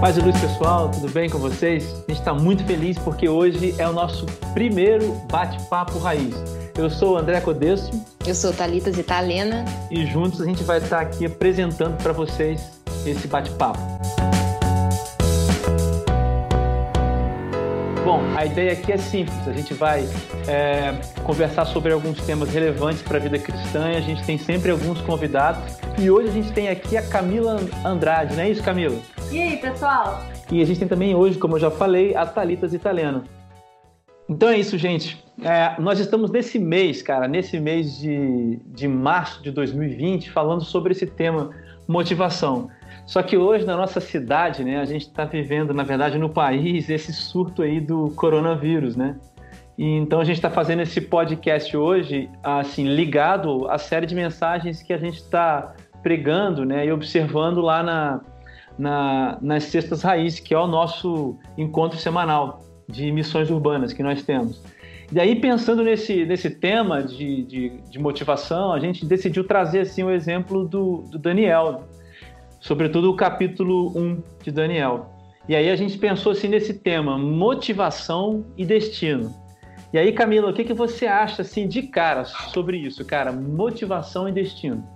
Paz e luz, pessoal, tudo bem com vocês? A gente está muito feliz porque hoje é o nosso primeiro bate-papo raiz. Eu sou o André Codêncio. Eu sou Thalita Zitalena. E juntos a gente vai estar aqui apresentando para vocês esse bate-papo. Bom, a ideia aqui é simples. A gente vai é, conversar sobre alguns temas relevantes para a vida cristã. A gente tem sempre alguns convidados. E hoje a gente tem aqui a Camila Andrade, não é isso, Camila? E aí, pessoal? E a gente tem também hoje, como eu já falei, a Thalitas Italiano. Então é isso, gente. É, nós estamos nesse mês, cara, nesse mês de, de março de 2020, falando sobre esse tema motivação. Só que hoje na nossa cidade, né, a gente está vivendo, na verdade, no país, esse surto aí do coronavírus, né? E, então a gente está fazendo esse podcast hoje, assim, ligado à série de mensagens que a gente está pregando, né, e observando lá na, na, nas Sextas Raízes, que é o nosso encontro semanal de missões urbanas que nós temos. E aí, pensando nesse, nesse tema de, de, de motivação, a gente decidiu trazer assim, o exemplo do, do Daniel, sobretudo o capítulo 1 de Daniel. E aí a gente pensou assim nesse tema, motivação e destino. E aí, Camila, o que, que você acha assim de cara sobre isso, cara? Motivação e destino.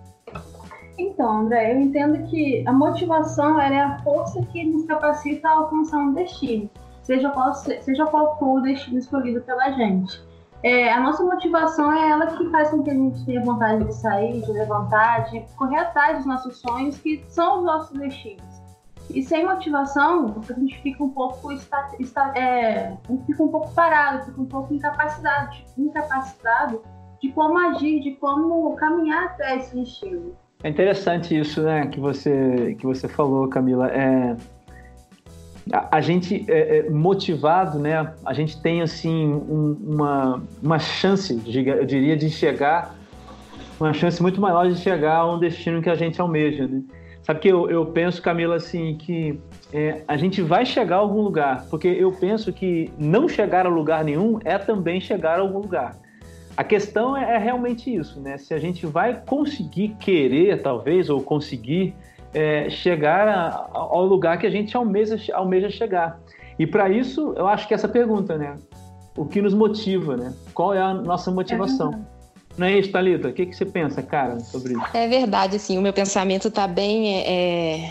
Então, André, eu entendo que a motivação é a força que nos capacita a alcançar um destino, seja qual, seja qual for o destino escolhido pela gente. É, a nossa motivação é ela que faz com que a gente tenha vontade de sair, de levantar, de correr atrás dos nossos sonhos, que são os nossos destinos. E sem motivação, a gente fica um pouco está, está, é, fica um pouco parado, fica um pouco incapacitado, incapacitado de como agir, de como caminhar até esse destino. É interessante isso, né, que você que você falou, Camila. É, a, a gente é, é motivado, né? A gente tem assim um, uma uma chance, eu diria, de chegar, uma chance muito maior de chegar a um destino que a gente almeja, né? Sabe que eu, eu penso, Camila, assim, que é, a gente vai chegar a algum lugar, porque eu penso que não chegar a lugar nenhum é também chegar a algum lugar. A questão é, é, realmente isso, né? Se a gente vai conseguir querer, talvez, ou conseguir é, chegar a, ao lugar que a gente almeja, almeja chegar. E para isso, eu acho que essa pergunta, né? O que nos motiva, né? Qual é a nossa motivação? É não é isso, Thalita? O que, que você pensa, cara, sobre isso? É verdade, assim, o meu pensamento está bem, é, é,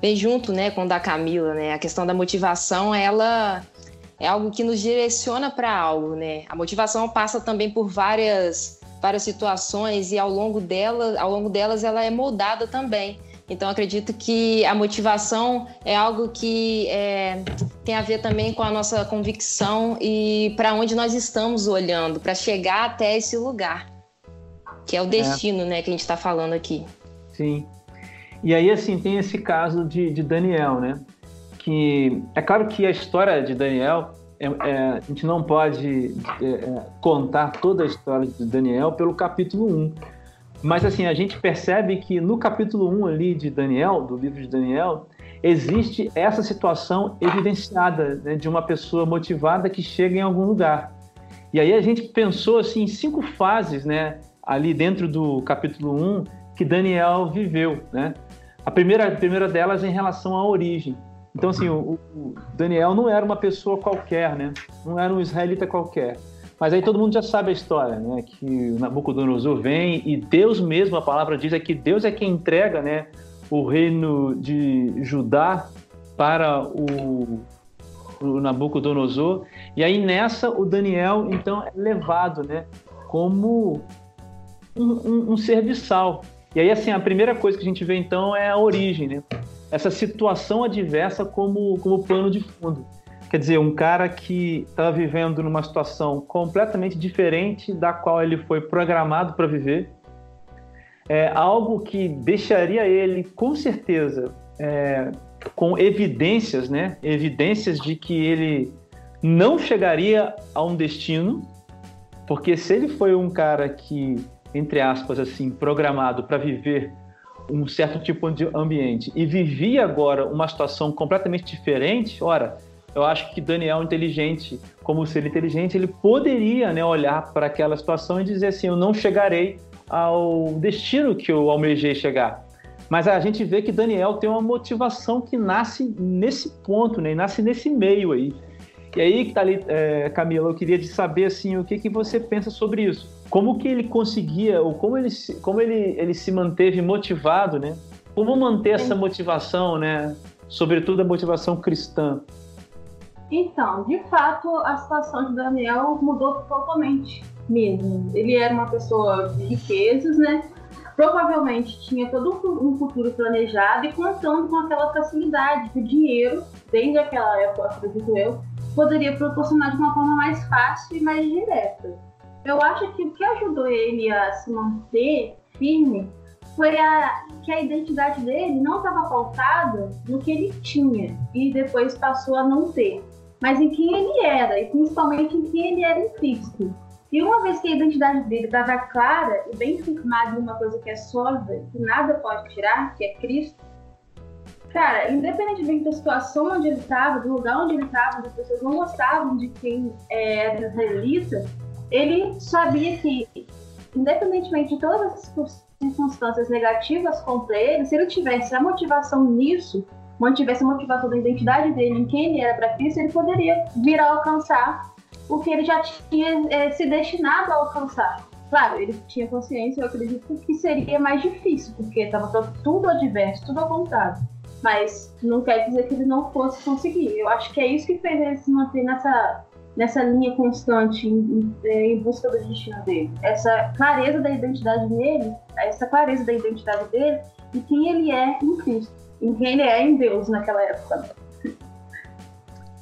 bem junto, né, com o da Camila, né? A questão da motivação, ela é algo que nos direciona para algo, né? A motivação passa também por várias várias situações e ao longo dela, ao longo delas ela é moldada também. Então acredito que a motivação é algo que é, tem a ver também com a nossa convicção e para onde nós estamos olhando para chegar até esse lugar, que é o é. destino, é. né, que a gente está falando aqui. Sim. E aí assim tem esse caso de, de Daniel, né? Que é claro que a história de Daniel é, é, a gente não pode é, é contar toda a história de Daniel pelo capítulo 1. Mas assim, a gente percebe que no capítulo 1 ali de Daniel, do livro de Daniel, existe essa situação evidenciada né, de uma pessoa motivada que chega em algum lugar. E aí a gente pensou assim, em cinco fases né, ali dentro do capítulo 1 que Daniel viveu. Né? A primeira, a primeira delas em relação à origem. Então, assim, o, o, Daniel não era uma pessoa qualquer, né? Não era um israelita qualquer. Mas aí todo mundo já sabe a história, né? Que Nabucodonosor vem e Deus mesmo, a palavra diz é que Deus é quem entrega, né? O reino de Judá para o, o Nabucodonosor. E aí nessa o Daniel, então, é levado, né? Como um, um, um serviçal. E aí, assim, a primeira coisa que a gente vê, então, é a origem, né? Essa situação adversa como, como plano de fundo. Quer dizer, um cara que estava vivendo numa situação completamente diferente da qual ele foi programado para viver, é algo que deixaria ele, com certeza, é, com evidências, né? Evidências de que ele não chegaria a um destino, porque se ele foi um cara que, entre aspas, assim, programado para viver um certo tipo de ambiente e vivia agora uma situação completamente diferente, ora, eu acho que Daniel inteligente, como ser inteligente, ele poderia né, olhar para aquela situação e dizer assim, eu não chegarei ao destino que eu almejei chegar. Mas a gente vê que Daniel tem uma motivação que nasce nesse ponto, né? Nasce nesse meio aí. E aí, que tá é, Camila, eu queria saber assim, o que, que você pensa sobre isso. Como que ele conseguia, ou como ele, como ele, ele se manteve motivado, né? Como manter essa motivação, né? Sobretudo a motivação cristã. Então, de fato, a situação de Daniel mudou totalmente mesmo. Ele era uma pessoa de riquezas, né? Provavelmente tinha todo um futuro planejado e contando com aquela facilidade que o dinheiro, desde aquela época, acredito eu, poderia proporcionar de uma forma mais fácil e mais direta. Eu acho que o que ajudou ele a se manter firme foi a, que a identidade dele não estava pautada no que ele tinha e depois passou a não ter, mas em quem ele era e principalmente em quem ele era em Cristo. E uma vez que a identidade dele estava clara e bem firmada em uma coisa que é sólida, que nada pode tirar, que é Cristo, cara, independentemente da situação onde ele estava, do lugar onde ele estava, as pessoas não gostavam de quem era israelita, ele sabia que, independentemente de todas as circunstâncias negativas contra ele, se ele tivesse a motivação nisso, mantivesse a motivação da identidade dele em quem ele era para Cristo, ele poderia vir a alcançar o que ele já tinha é, se destinado a alcançar. Claro, ele tinha consciência, eu acredito que seria mais difícil, porque estava tudo adverso, tudo ao contrário. Mas não quer dizer que ele não fosse conseguir. Eu acho que é isso que fez ele se manter nessa, nessa linha constante em, em, em busca do destino dele. Essa clareza da identidade dele, essa clareza da identidade dele e quem ele é em Cristo, em quem ele é em Deus naquela época.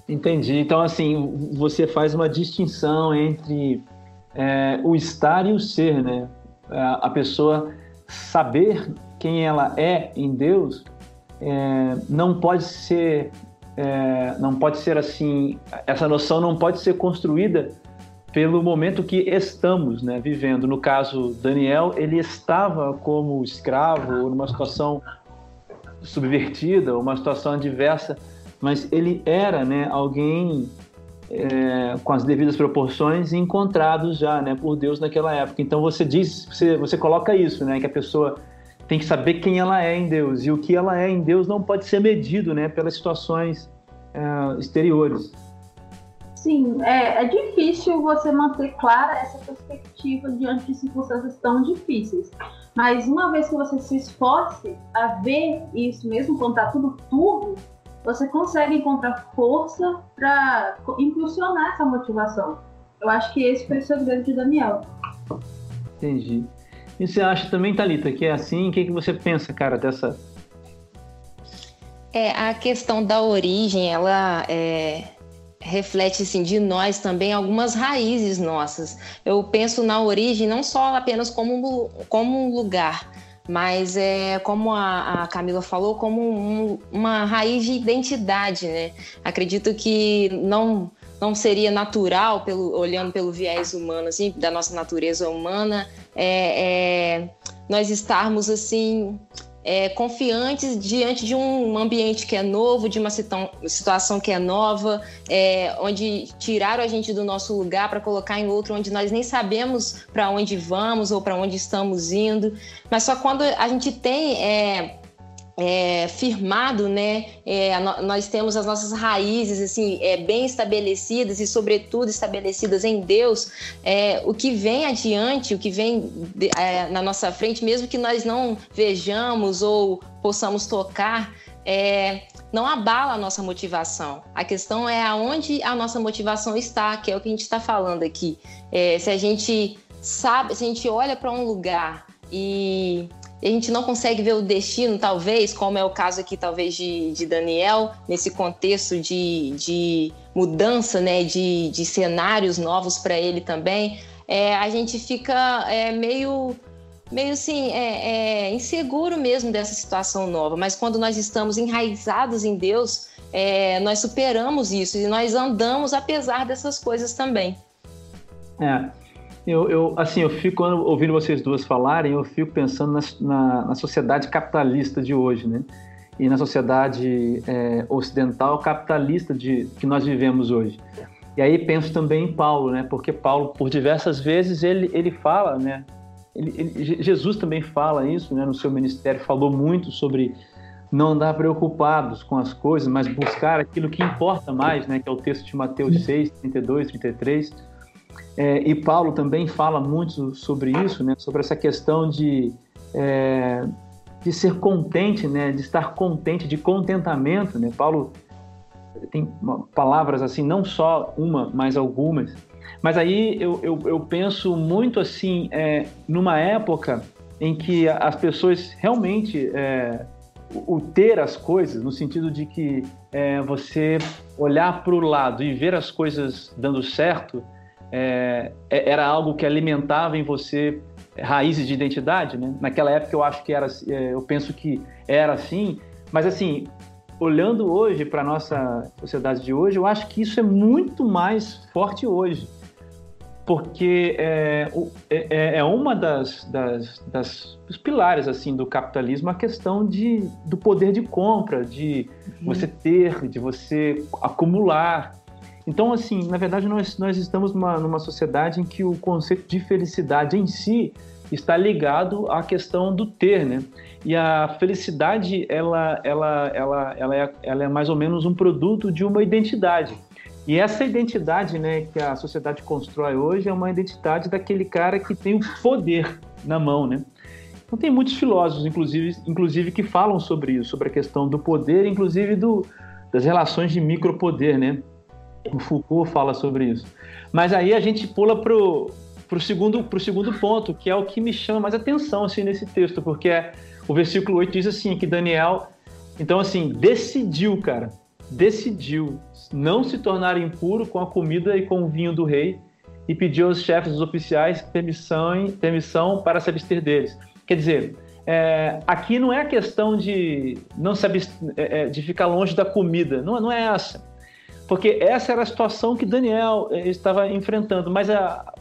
Entendi. Então, assim, você faz uma distinção entre é, o estar e o ser, né? A pessoa saber quem ela é em Deus é, não pode ser, é, não pode ser assim. Essa noção não pode ser construída pelo momento que estamos, né, vivendo. No caso Daniel, ele estava como escravo, numa situação subvertida, uma situação adversa mas ele era né, alguém é, com as devidas proporções encontrado já né, por Deus naquela época. Então você diz, você, você coloca isso, né, que a pessoa tem que saber quem ela é em Deus e o que ela é em Deus não pode ser medido né, pelas situações é, exteriores. Sim, é, é difícil você manter clara essa perspectiva diante de circunstâncias tão difíceis. Mas uma vez que você se esforce a ver isso mesmo quando está tudo turvo, você consegue encontrar força para impulsionar essa motivação. Eu acho que esse foi o segredo de Daniel. Entendi. E você acha também, Talita, que é assim? O que, que você pensa, cara, dessa? É a questão da origem, ela é, reflete assim de nós também algumas raízes nossas. Eu penso na origem não só apenas como como um lugar, mas é como a, a Camila falou, como um, uma raiz de identidade, né? Acredito que não não seria natural, pelo, olhando pelo viés humano, assim, da nossa natureza humana, é, é, nós estarmos assim é, confiantes diante de um ambiente que é novo, de uma situação que é nova, é, onde tiraram a gente do nosso lugar para colocar em outro onde nós nem sabemos para onde vamos ou para onde estamos indo. Mas só quando a gente tem é, é, firmado, né? É, nós temos as nossas raízes assim é, bem estabelecidas e, sobretudo, estabelecidas em Deus. É, o que vem adiante, o que vem é, na nossa frente, mesmo que nós não vejamos ou possamos tocar, é, não abala a nossa motivação. A questão é aonde a nossa motivação está, que é o que a gente está falando aqui. se a gente sabe, se a gente olha para um lugar e a gente não consegue ver o destino, talvez, como é o caso aqui, talvez, de, de Daniel, nesse contexto de, de mudança, né, de, de cenários novos para ele também, é, a gente fica é, meio, meio assim, é, é, inseguro mesmo dessa situação nova. Mas quando nós estamos enraizados em Deus, é, nós superamos isso e nós andamos apesar dessas coisas também. É, eu, eu, assim, eu fico ouvindo vocês duas falarem, eu fico pensando na, na, na sociedade capitalista de hoje, né? E na sociedade é, ocidental capitalista de que nós vivemos hoje. E aí penso também em Paulo, né? Porque Paulo, por diversas vezes, ele, ele fala, né? ele, ele, Jesus também fala isso, né, no seu ministério, falou muito sobre não andar preocupados com as coisas, mas buscar aquilo que importa mais, né, que é o texto de Mateus 6, 32, 33. É, e Paulo também fala muito sobre isso, né, sobre essa questão de, é, de ser contente, né, de estar contente, de contentamento. Né? Paulo tem palavras assim, não só uma, mas algumas. Mas aí eu, eu, eu penso muito assim, é, numa época em que as pessoas realmente é, o ter as coisas, no sentido de que é, você olhar para o lado e ver as coisas dando certo, é, é, era algo que alimentava em você raízes de identidade, né? Naquela época eu acho que era, é, eu penso que era assim, mas assim, olhando hoje para nossa sociedade de hoje, eu acho que isso é muito mais forte hoje porque é, é, é, é uma das, das, das, dos pilares assim do capitalismo a questão de, do poder de compra, de uhum. você ter, de você acumular. Então, assim, na verdade, nós, nós estamos numa, numa sociedade em que o conceito de felicidade em si está ligado à questão do ter, né? E a felicidade, ela, ela, ela, ela, é, ela é mais ou menos um produto de uma identidade. E essa identidade né, que a sociedade constrói hoje é uma identidade daquele cara que tem o poder na mão, né? Então tem muitos filósofos, inclusive, inclusive que falam sobre isso, sobre a questão do poder, inclusive do, das relações de micropoder, né? O Foucault fala sobre isso. Mas aí a gente pula pro pro segundo pro segundo ponto, que é o que me chama mais atenção assim nesse texto, porque é, o versículo 8 diz assim que Daniel, então assim, decidiu, cara, decidiu não se tornar impuro com a comida e com o vinho do rei e pediu aos chefes dos oficiais permissão, permissão para se abster deles. Quer dizer, é, aqui não é a questão de não se abster, é, é, de ficar longe da comida, não, não é essa, porque essa era a situação que Daniel é, estava enfrentando. Mas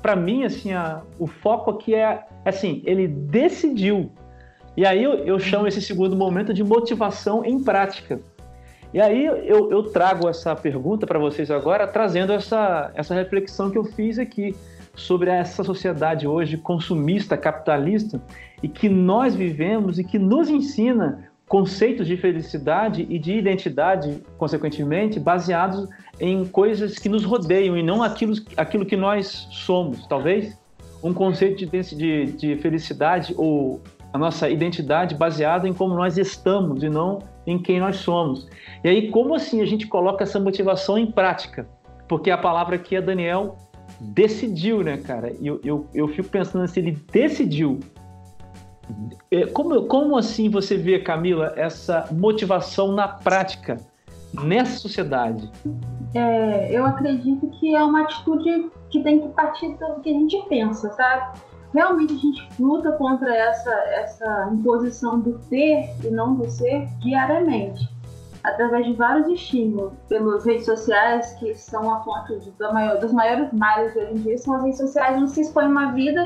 para mim, assim, a, o foco aqui é assim, ele decidiu. E aí eu, eu chamo esse segundo momento de motivação em prática. E aí eu, eu trago essa pergunta para vocês agora, trazendo essa, essa reflexão que eu fiz aqui sobre essa sociedade hoje consumista, capitalista, e que nós vivemos e que nos ensina conceitos de felicidade e de identidade, consequentemente, baseados em coisas que nos rodeiam e não aquilo, aquilo que nós somos. Talvez um conceito de, de, de felicidade ou a nossa identidade baseada em como nós estamos e não em quem nós somos. E aí, como assim a gente coloca essa motivação em prática? Porque a palavra aqui é Daniel decidiu, né, cara? E eu, eu, eu fico pensando se ele decidiu. É, como, como assim você vê, Camila, essa motivação na prática nessa sociedade? É, eu acredito que é uma atitude que tem que partir do que a gente pensa, sabe? realmente a gente luta contra essa, essa imposição do ter e não do ser diariamente, através de vários estímulos, pelas redes sociais, que são a fonte da maior, dos maiores males hoje em dia, são as redes sociais onde se expõe uma vida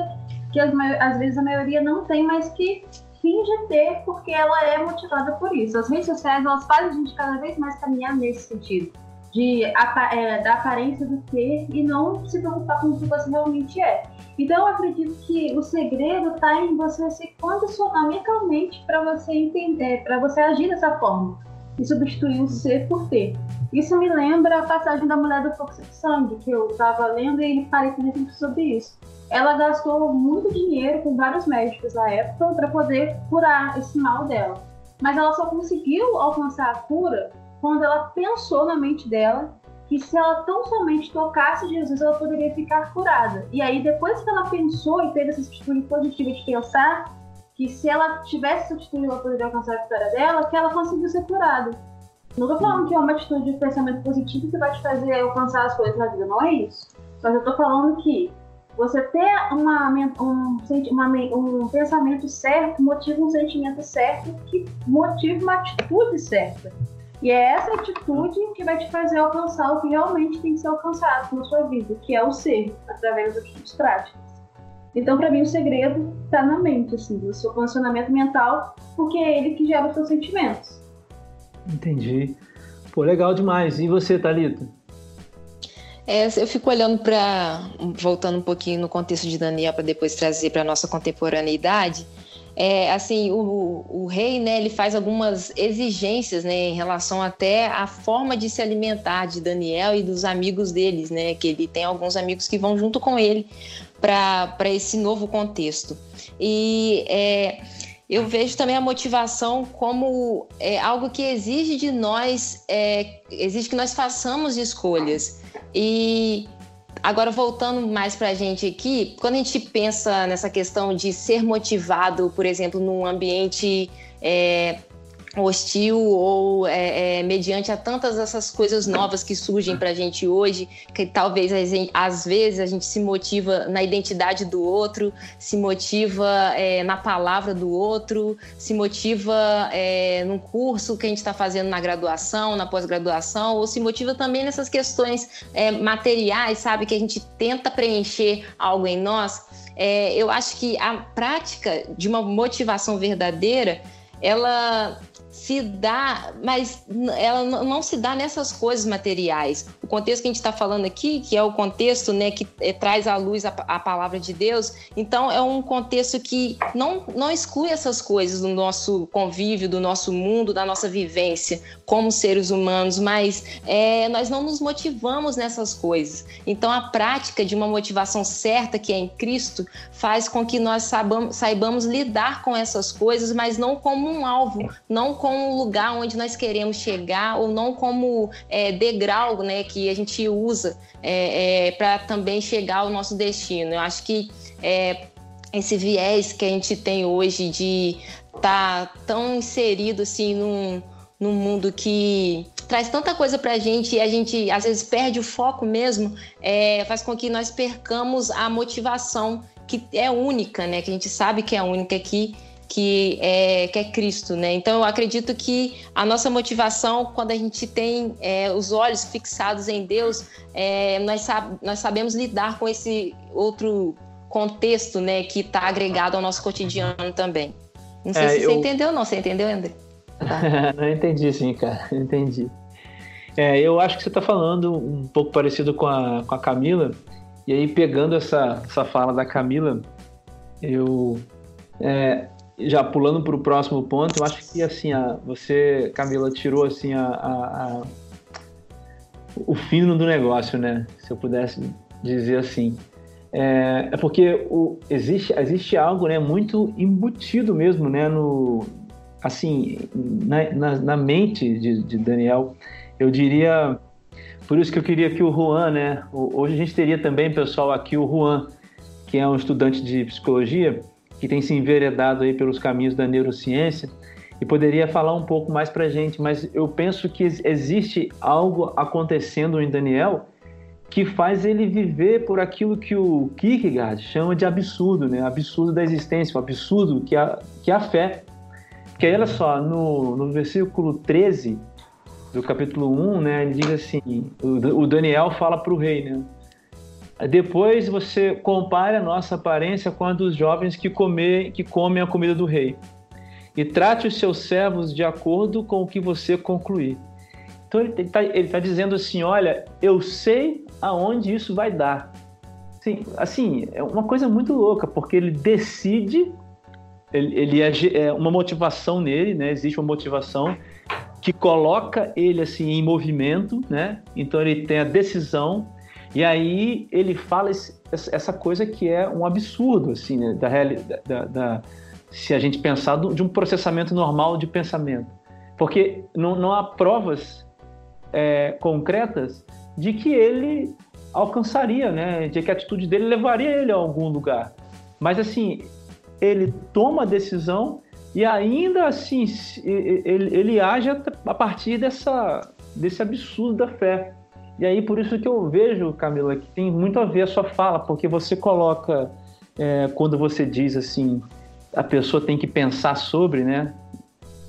que as, às vezes a maioria não tem, mas que finge ter porque ela é motivada por isso. As redes sociais elas fazem a gente cada vez mais caminhar nesse sentido de é, da aparência do ter e não se preocupar com o que você realmente é. Então eu acredito que o segredo está em você se condicionar mentalmente para você entender, para você agir dessa forma e substituir o ser por ter. Isso me lembra a passagem da mulher do fluxo de sangue que eu estava lendo e parei com refletir sobre isso. Ela gastou muito dinheiro com vários médicos na época para poder curar esse mal dela, mas ela só conseguiu alcançar a cura quando ela pensou na mente dela que se ela tão somente tocasse Jesus, ela poderia ficar curada. E aí, depois que ela pensou e teve essa atitude positiva de pensar que se ela tivesse essa atitude, ela poderia alcançar a vitória dela, que ela conseguiu ser curada. Não tô falando que é uma atitude de pensamento positivo que vai te fazer alcançar as coisas na vida, não é isso. Mas eu tô falando que você ter uma, um, uma, um pensamento certo motiva um sentimento certo que motiva uma atitude certa. E é essa atitude que vai te fazer alcançar o que realmente tem que ser alcançado na sua vida, que é o ser, através das práticas. Então, para mim, o segredo está na mente, assim, do seu funcionamento mental, porque é ele que gera os seus sentimentos. Entendi. Pô, legal demais. E você, Thalita? É, eu fico olhando para. voltando um pouquinho no contexto de Daniel, para depois trazer para a nossa contemporaneidade. É, assim, o, o, rei, né, ele faz algumas exigências, né, em relação até à forma de se alimentar de Daniel e dos amigos deles, né, que ele tem alguns amigos que vão junto com ele para esse novo contexto. E é, eu vejo também a motivação como é, algo que exige de nós, é, exige que nós façamos escolhas. E agora voltando mais para a gente aqui, quando a gente pensa nessa questão de ser motivado, por exemplo, num ambiente é, hostil ou é, é, mediante a tantas essas coisas novas que surgem para a gente hoje, que talvez às vezes a gente se motiva na identidade do outro, se motiva é, na palavra do outro, se motiva é, num curso que a gente está fazendo na graduação, na pós-graduação, ou se motiva também nessas questões é, materiais, sabe, que a gente tenta preencher algo em nós. É, eu acho que a prática de uma motivação verdadeira ela se dá, mas ela não se dá nessas coisas materiais. O contexto que a gente está falando aqui, que é o contexto né, que é, traz à luz a, a, palavra de Deus, então é um contexto que não, não exclui essas coisas do nosso convívio, do nosso mundo, da nossa vivência como seres humanos, mas é, nós não nos motivamos nessas coisas. Então a prática de uma motivação certa, que é em Cristo, faz com que nós saibamos, saibamos lidar com essas coisas, mas não como um alvo, não como um lugar onde nós queremos chegar ou não como é, degrau né, que a gente usa é, é, para também chegar ao nosso destino. Eu acho que é, esse viés que a gente tem hoje de estar tá tão inserido assim num, num mundo que traz tanta coisa para a gente e a gente às vezes perde o foco mesmo, é, faz com que nós percamos a motivação que é única, né? Que a gente sabe que é única aqui que é, que é Cristo, né? Então eu acredito que a nossa motivação, quando a gente tem é, os olhos fixados em Deus, é, nós, sab nós sabemos lidar com esse outro contexto, né, que está agregado ao nosso cotidiano também. Não sei é, se eu... você entendeu ou não. Você entendeu, André? Tá. não entendi, sim, cara. Entendi. É, eu acho que você está falando um pouco parecido com a, com a Camila. E aí, pegando essa, essa fala da Camila, eu é, já pulando para o próximo ponto, eu acho que assim, a, você, Camila, tirou assim a, a, a, o fino do negócio, né? Se eu pudesse dizer assim. É, é porque o, existe, existe algo né, muito embutido mesmo né, no, assim, na, na, na mente de, de, Daniel. Eu diria, por isso que eu queria que o Juan, né? Hoje a gente teria também, pessoal, aqui o Juan, que é um estudante de psicologia, que tem se enveredado aí pelos caminhos da neurociência e poderia falar um pouco mais para a gente, mas eu penso que existe algo acontecendo em Daniel que faz ele viver por aquilo que o Kierkegaard chama de absurdo, né? Absurdo da existência, o absurdo que é, que a fé. Que olha só, no, no versículo 13 do capítulo 1, né, ele diz assim, o, o Daniel fala para o rei, né? Depois você compare a nossa aparência com a dos jovens que, comer, que comem a comida do rei. E trate os seus servos de acordo com o que você concluir. Então ele está tá dizendo assim: olha, eu sei aonde isso vai dar. Sim, assim, é uma coisa muito louca, porque ele decide, ele, ele é, é uma motivação nele, né? Existe uma motivação que coloca ele assim em movimento, né? Então ele tem a decisão e aí ele fala esse, essa coisa que é um absurdo, assim, né? da, da, da, se a gente pensar do, de um processamento normal de pensamento. Porque não, não há provas é, concretas de que ele alcançaria, né? de que a atitude dele levaria ele a algum lugar. Mas assim, ele toma a decisão e ainda assim ele, ele age a partir dessa, desse absurdo da fé. E aí, por isso que eu vejo, Camila, que tem muito a ver a sua fala, porque você coloca, é, quando você diz assim, a pessoa tem que pensar sobre, né?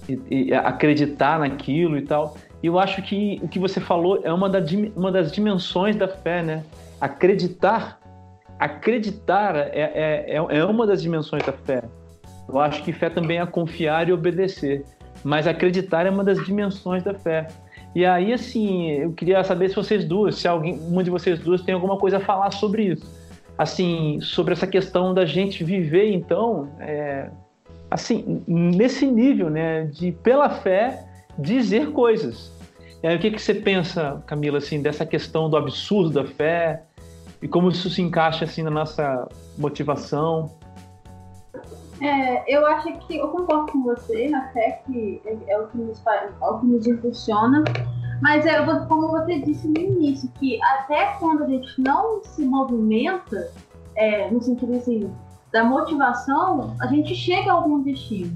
E, e acreditar naquilo e tal. E eu acho que o que você falou é uma, da, uma das dimensões da fé, né? Acreditar, acreditar é, é, é, é uma das dimensões da fé. Eu acho que fé também é confiar e obedecer. Mas acreditar é uma das dimensões da fé. E aí, assim, eu queria saber se vocês duas, se alguém, uma de vocês duas tem alguma coisa a falar sobre isso. Assim, sobre essa questão da gente viver, então, é, assim, nesse nível, né, de pela fé dizer coisas. E aí, o que, que você pensa, Camila, assim, dessa questão do absurdo da fé e como isso se encaixa assim na nossa motivação? É, eu acho que eu concordo com você na fé que é, é o que nos faz, é o que nos impulsiona, mas é como você disse no início, que até quando a gente não se movimenta, é, no sentido assim, da motivação, a gente chega a algum destino.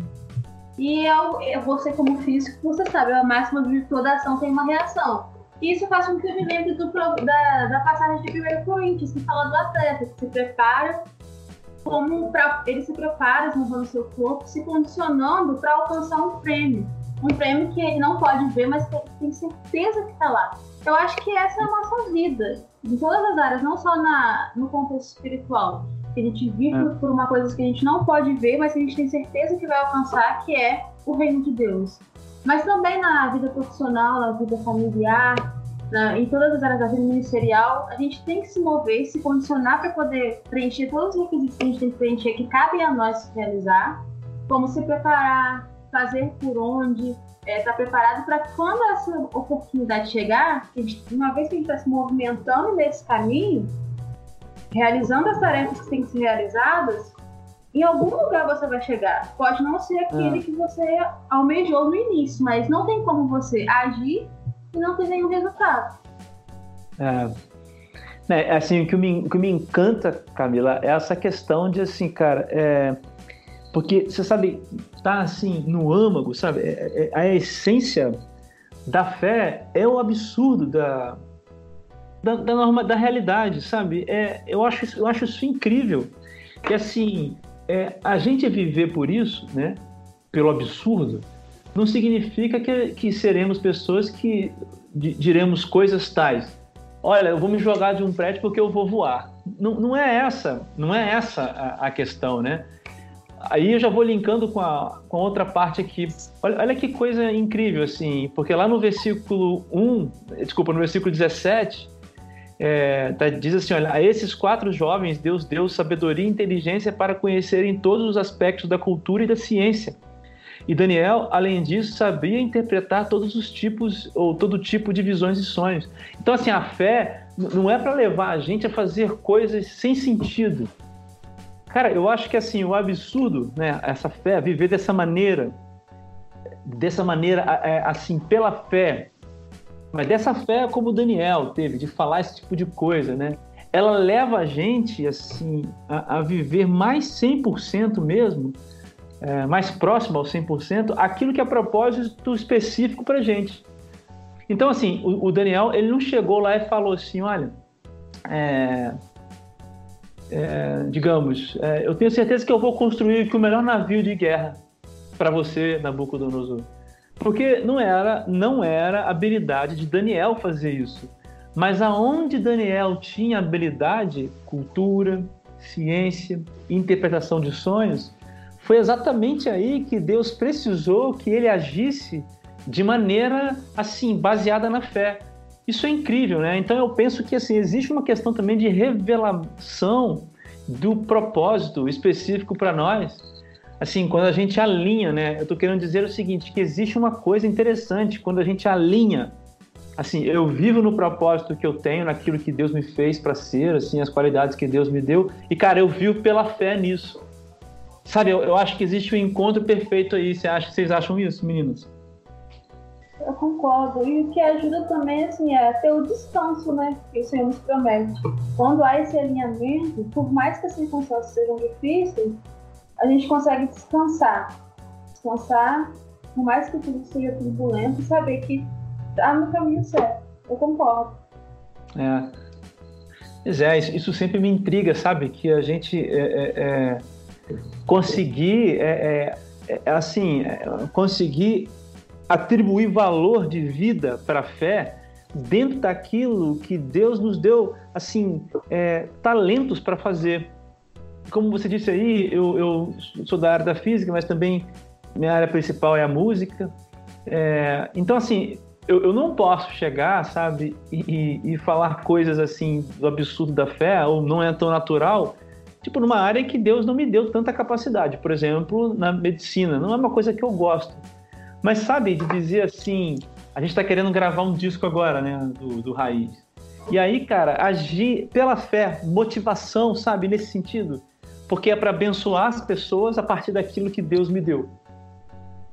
E eu, é você, como físico, você sabe, a máxima de toda ação tem uma reação. Isso faz com que eu me lembre do, da, da passagem de 1 Coríntios, que fala do atleta, que se prepara como pra, ele se prepara esmovendo seu corpo, se condicionando para alcançar um prêmio. Um prêmio que ele não pode ver, mas que ele tem certeza que está lá. Eu acho que essa é a nossa vida, em todas as áreas, não só na, no contexto espiritual. Que a gente vive é. por uma coisa que a gente não pode ver, mas que a gente tem certeza que vai alcançar, que é o reino de Deus. Mas também na vida profissional, na vida familiar, na, em todas as áreas da vida ministerial, a gente tem que se mover, se condicionar para poder preencher todos os requisitos que a gente tem que preencher, que cabem a nós realizar, como se preparar, fazer por onde, estar é, tá preparado para quando essa oportunidade chegar, gente, uma vez que a gente está se movimentando nesse caminho, realizando as tarefas que têm que ser realizadas, em algum lugar você vai chegar. Pode não ser aquele é. que você almejou no início, mas não tem como você agir e não ter nenhum resultado. É. É, assim, o que, me, o que me encanta, Camila, é essa questão de assim, cara, é, porque você sabe, tá assim no âmago, sabe? É, é, a essência da fé é o absurdo da, da, da, norma, da realidade, sabe? É, eu, acho, eu acho isso incrível. Que assim, é, a gente viver por isso, né? Pelo absurdo, não significa que, que seremos pessoas que diremos coisas tais. Olha, eu vou me jogar de um prédio porque eu vou voar. Não, não é essa, não é essa a, a, questão, né? Aí eu já vou linkando com a, com a outra parte aqui. Olha, olha que coisa incrível, assim, porque lá no versículo 1, desculpa, no versículo 17, é, tá, diz assim: olha, a esses quatro jovens Deus deu sabedoria e inteligência para conhecerem todos os aspectos da cultura e da ciência e Daniel, além disso, sabia interpretar todos os tipos ou todo tipo de visões e sonhos. Então, assim, a fé não é para levar a gente a fazer coisas sem sentido. Cara, eu acho que assim, o absurdo, né, essa fé, viver dessa maneira, dessa maneira, é, assim, pela fé, mas dessa fé como Daniel teve, de falar esse tipo de coisa, né? Ela leva a gente, assim, a, a viver mais 100% mesmo é, mais próximo ao 100%, aquilo que é propósito específico para gente. Então, assim, o, o, Daniel, ele não chegou lá e falou assim, olha, é, é, digamos, é, eu tenho certeza que eu vou construir o melhor navio de guerra para você, Nabucodonosor. Porque não era, não era habilidade de Daniel fazer isso. Mas aonde Daniel tinha habilidade, cultura, ciência, interpretação de sonhos, foi exatamente aí que Deus precisou que ele agisse de maneira assim, baseada na fé. Isso é incrível, né? Então eu penso que assim, existe uma questão também de revelação do propósito específico para nós. Assim, quando a gente alinha, né? Eu estou querendo dizer o seguinte, que existe uma coisa interessante quando a gente alinha assim, eu vivo no propósito que eu tenho, naquilo que Deus me fez para ser, assim, as qualidades que Deus me deu, e cara, eu vivo pela fé nisso. Sabe, eu, eu acho que existe um encontro perfeito aí. Você acha, vocês acham isso, meninos? Eu concordo. E o que ajuda também, assim, é ter o descanso, né? Que o Senhor nos promete. Quando há esse alinhamento, por mais que as circunstâncias sejam difíceis, a gente consegue descansar. Descansar, por mais que tudo seja turbulento, saber que tá no caminho certo. Eu concordo. É. Pois é, isso, isso sempre me intriga, sabe? Que a gente é, é, é conseguir, é, é, é assim, é, conseguir atribuir valor de vida para a fé dentro daquilo que Deus nos deu, assim, é, talentos para fazer. Como você disse aí, eu, eu, sou da área da física, mas também minha área principal é a música. É, então, assim, eu, eu não posso chegar, sabe, e, e, falar coisas assim do absurdo da fé, ou não é tão natural, tipo, numa área que Deus não me deu tanta capacidade. Por exemplo, na medicina. Não é uma coisa que eu gosto. Mas, sabe, de dizer assim, a gente está querendo gravar um disco agora, né, do, do Raiz. E aí, cara, agir pela fé, motivação, sabe, nesse sentido. Porque é para abençoar as pessoas a partir daquilo que Deus me deu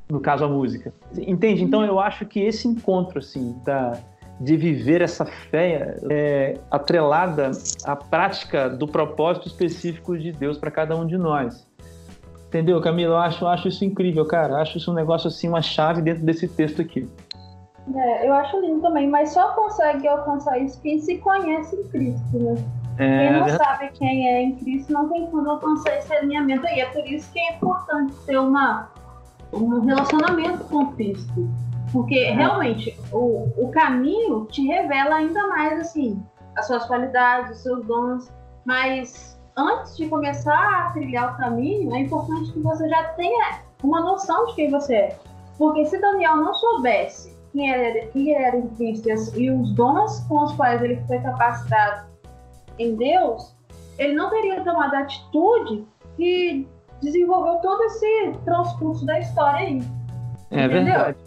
no caso a música. Entende? Então eu acho que esse encontro assim da de viver essa fé é, atrelada à prática do propósito específico de Deus para cada um de nós. Entendeu, Camila? Eu acho, eu acho isso incrível, cara. Eu acho isso um negócio assim, uma chave dentro desse texto aqui. É, eu acho lindo também, mas só consegue alcançar isso quem se conhece em Cristo, né? É, quem não sabe quem é em Cristo não tem como alcançar esse alinhamento aí. É por isso que é importante ter uma um relacionamento com Cristo. Porque é. realmente o, o caminho te revela ainda mais assim as suas qualidades, os seus dons, mas antes de começar a trilhar o caminho, é importante que você já tenha uma noção de quem você é. Porque se Daniel não soubesse quem era, quem era em Cristo e os dons com os quais ele foi capacitado em Deus, ele não teria tomado a atitude que desenvolveu todo esse transcurso da história aí. É entendeu? verdade.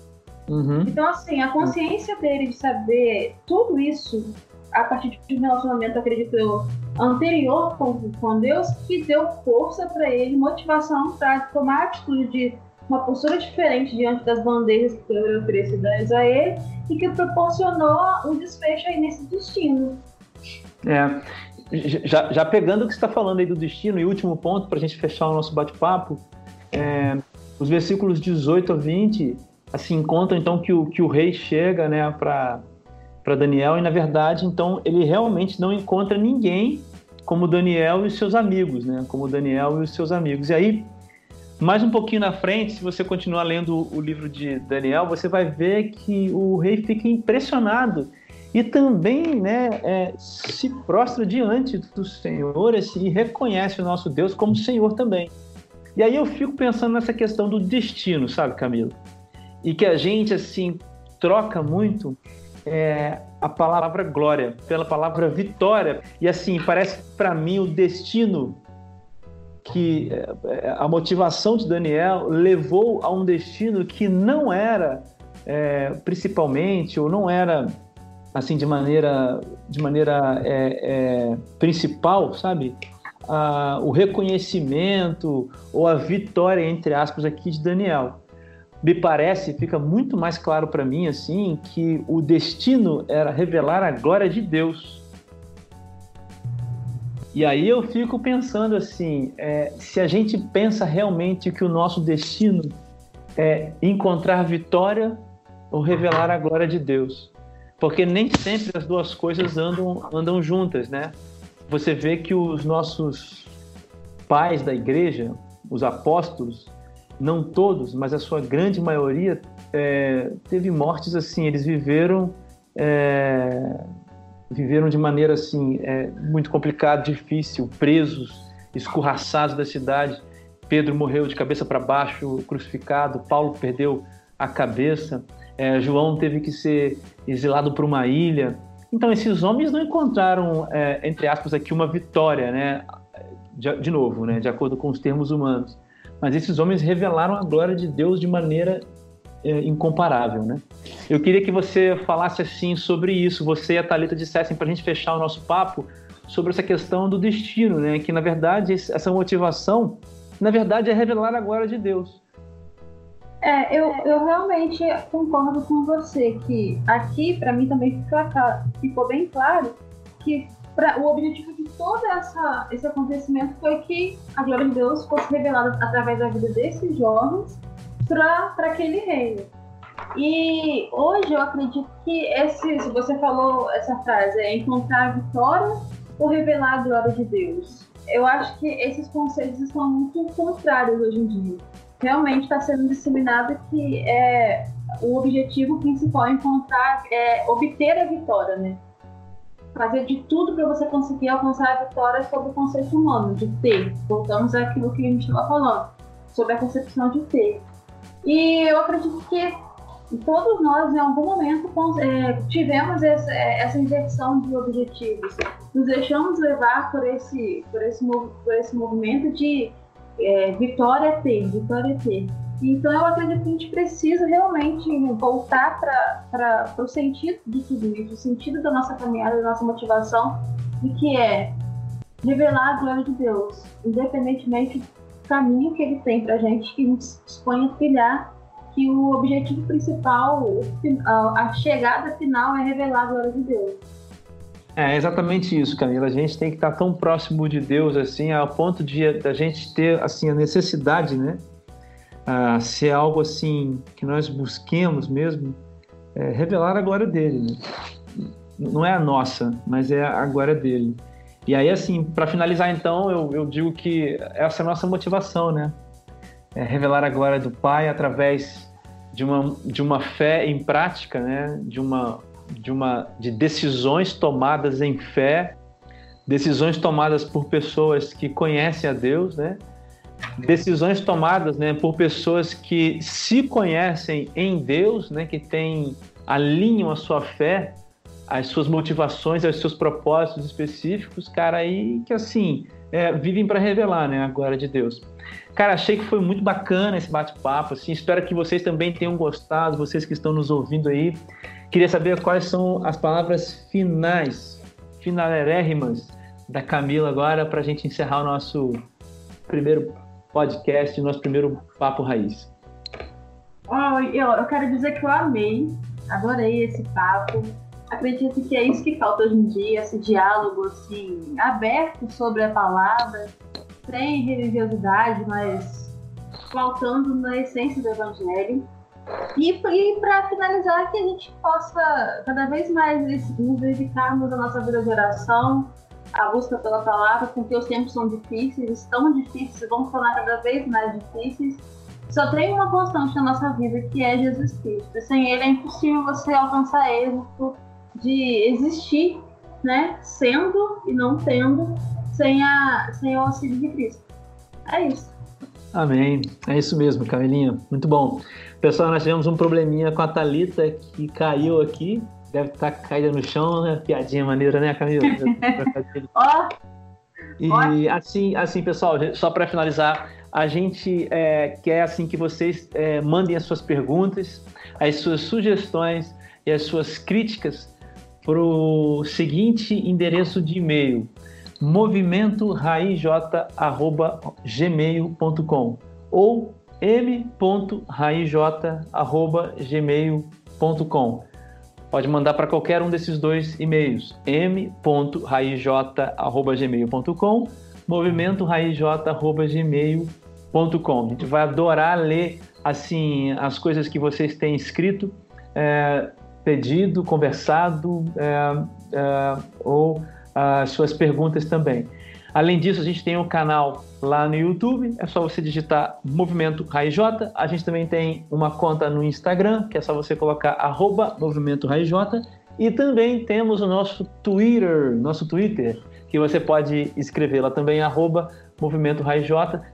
Uhum. Então, assim, a consciência dele de saber tudo isso a partir de um relacionamento, acredito eu, anterior com, com Deus, que deu força para ele, motivação para tomar a atitude de uma postura diferente diante das bandeiras que foram oferecidas a ele e que proporcionou um desfecho aí nesse destino. É, já, já pegando o que você está falando aí do destino, e último ponto para a gente fechar o nosso bate-papo, é, os versículos 18 a 20 assim contam então que o, que o rei chega né, para Daniel e na verdade então ele realmente não encontra ninguém como Daniel e seus amigos, né? Como Daniel e os seus amigos. E aí, mais um pouquinho na frente, se você continuar lendo o livro de Daniel, você vai ver que o rei fica impressionado e também né, é, se prostra diante do Senhor assim, e reconhece o nosso Deus como Senhor também. E aí eu fico pensando nessa questão do destino, sabe, Camilo? E que a gente, assim, troca muito é, a palavra glória pela palavra vitória. E assim, parece para mim o destino que é, a motivação de Daniel levou a um destino que não era é, principalmente, ou não era assim de maneira de maneira é, é, principal, sabe? Ah, o reconhecimento ou a vitória entre aspas aqui de Daniel. Me parece, fica muito mais claro para mim assim que o destino era revelar a glória de Deus. E aí eu fico pensando assim, é, se a gente pensa realmente que o nosso destino é encontrar vitória ou revelar a glória de Deus, porque nem sempre as duas coisas andam, andam juntas, né? Você vê que os nossos pais da igreja, os apóstolos, não todos, mas a sua grande maioria é, teve mortes assim. Eles viveram é, viveram de maneira assim é, muito complicada, difícil, presos, escorraçados da cidade. Pedro morreu de cabeça para baixo, crucificado. Paulo perdeu a cabeça. É, João teve que ser exilado para uma ilha. Então, esses homens não encontraram, é, entre aspas, aqui uma vitória, né? De, de, novo, né? de acordo com os termos humanos. Mas esses homens revelaram a glória de Deus de maneira é, incomparável. Né? Eu queria que você falasse assim sobre isso, você e a Thalita dissessem para a gente fechar o nosso papo sobre essa questão do destino, né? que na verdade essa motivação, na verdade, é revelar a glória de Deus. É, eu, eu realmente concordo com você que aqui, para mim, também fica, ficou bem claro que pra, o objetivo de todo essa, esse acontecimento foi que a glória de Deus fosse revelada através da vida desses jovens para aquele reino. E hoje eu acredito que esse, se você falou essa frase, é encontrar a vitória ou revelar a glória de Deus. Eu acho que esses conceitos estão muito contrários hoje em dia realmente está sendo disseminado que é, o objetivo principal é encontrar, é obter a vitória, né? Fazer de tudo para você conseguir alcançar a vitória sobre o conceito humano, de ter. Voltamos àquilo que a gente estava falando, sobre a concepção de ter. E eu acredito que todos nós, em algum momento, é, tivemos é, essa inversão de objetivos. Nos deixamos levar por esse, por esse, por esse movimento de é, vitória ter, vitória ter. Então, eu acredito que a gente precisa realmente voltar para o sentido de tudo isso, o sentido da nossa caminhada, da nossa motivação, e que é revelar a glória de Deus, independentemente do caminho que Ele tem para a gente, que nos dispõe a trilhar que o objetivo principal, a chegada final é revelar a glória de Deus. É exatamente isso, Camila. A gente tem que estar tão próximo de Deus assim, ao ponto de a gente ter assim a necessidade, né? Ah, se é algo assim que nós busquemos mesmo, é revelar a glória dele. Né? Não é a nossa, mas é a glória dele. E aí, assim, para finalizar, então, eu, eu digo que essa é a nossa motivação, né? É revelar a glória do Pai através de uma, de uma fé em prática, né? de, uma, de, uma, de decisões tomadas em fé, decisões tomadas por pessoas que conhecem a Deus, né? Decisões tomadas né, por pessoas que se conhecem em Deus, né, que têm, alinham a sua fé, as suas motivações, os seus propósitos específicos, cara, aí que assim, é, vivem para revelar né, a glória de Deus. Cara, achei que foi muito bacana esse bate-papo. Assim, espero que vocês também tenham gostado, vocês que estão nos ouvindo aí. Queria saber quais são as palavras finais, finalerérrimas da Camila agora para a gente encerrar o nosso primeiro podcast, nosso primeiro Papo Raiz. Eu, eu quero dizer que eu amei, adorei esse papo. Acredito que é isso que falta hoje em dia, esse diálogo assim, aberto sobre a palavra, sem religiosidade, mas faltando na essência do evangelho. E, e para finalizar, que a gente possa cada vez mais nos dedicarmos à nossa vida de oração, à busca pela palavra, porque os tempos são difíceis, estão difíceis, vão tornar cada vez mais difíceis. Só tem uma constante na nossa vida que é Jesus Cristo. Sem Ele é impossível você alcançar êxito de existir, né? Sendo e não tendo sem, a, sem o auxílio de Cristo. É isso. Amém. É isso mesmo, Camilinha. Muito bom. Pessoal, nós tivemos um probleminha com a Talita que caiu aqui. Deve estar caída no chão, né? Piadinha maneira, né, Camila? Ó! e assim, assim, pessoal, só para finalizar, a gente é, quer assim que vocês é, mandem as suas perguntas, as suas sugestões e as suas críticas para o seguinte endereço de e-mail: movimentoraij@gmail.com ou m.raij@gmail.com. Pode mandar para qualquer um desses dois e-mails: m.raij@gmail.com, movimentoraij@gmail.com. A gente vai adorar ler assim as coisas que vocês têm escrito, é, pedido, conversado é, é, ou as suas perguntas também. Além disso, a gente tem um canal lá no YouTube, é só você digitar Movimento Raiz. A gente também tem uma conta no Instagram, que é só você colocar arroba Movimento Raiz. E também temos o nosso Twitter, nosso Twitter, que você pode escrever lá também, arroba Movimento Raiz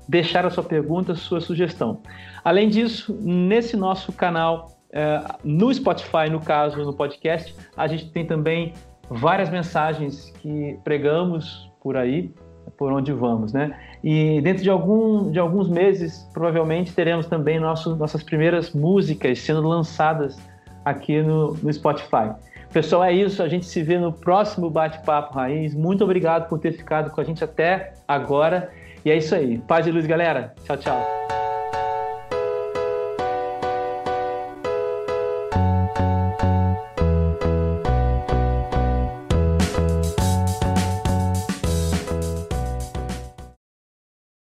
deixar a sua pergunta, sua sugestão. Além disso, nesse nosso canal, é, no Spotify, no caso, no podcast, a gente tem também várias mensagens que pregamos por aí, por onde vamos, né? E dentro de, algum, de alguns meses, provavelmente teremos também nosso, nossas primeiras músicas sendo lançadas aqui no, no Spotify. Pessoal, é isso. A gente se vê no próximo Bate-Papo Raiz. Muito obrigado por ter ficado com a gente até agora. E é isso aí. Paz e luz, galera. Tchau, tchau.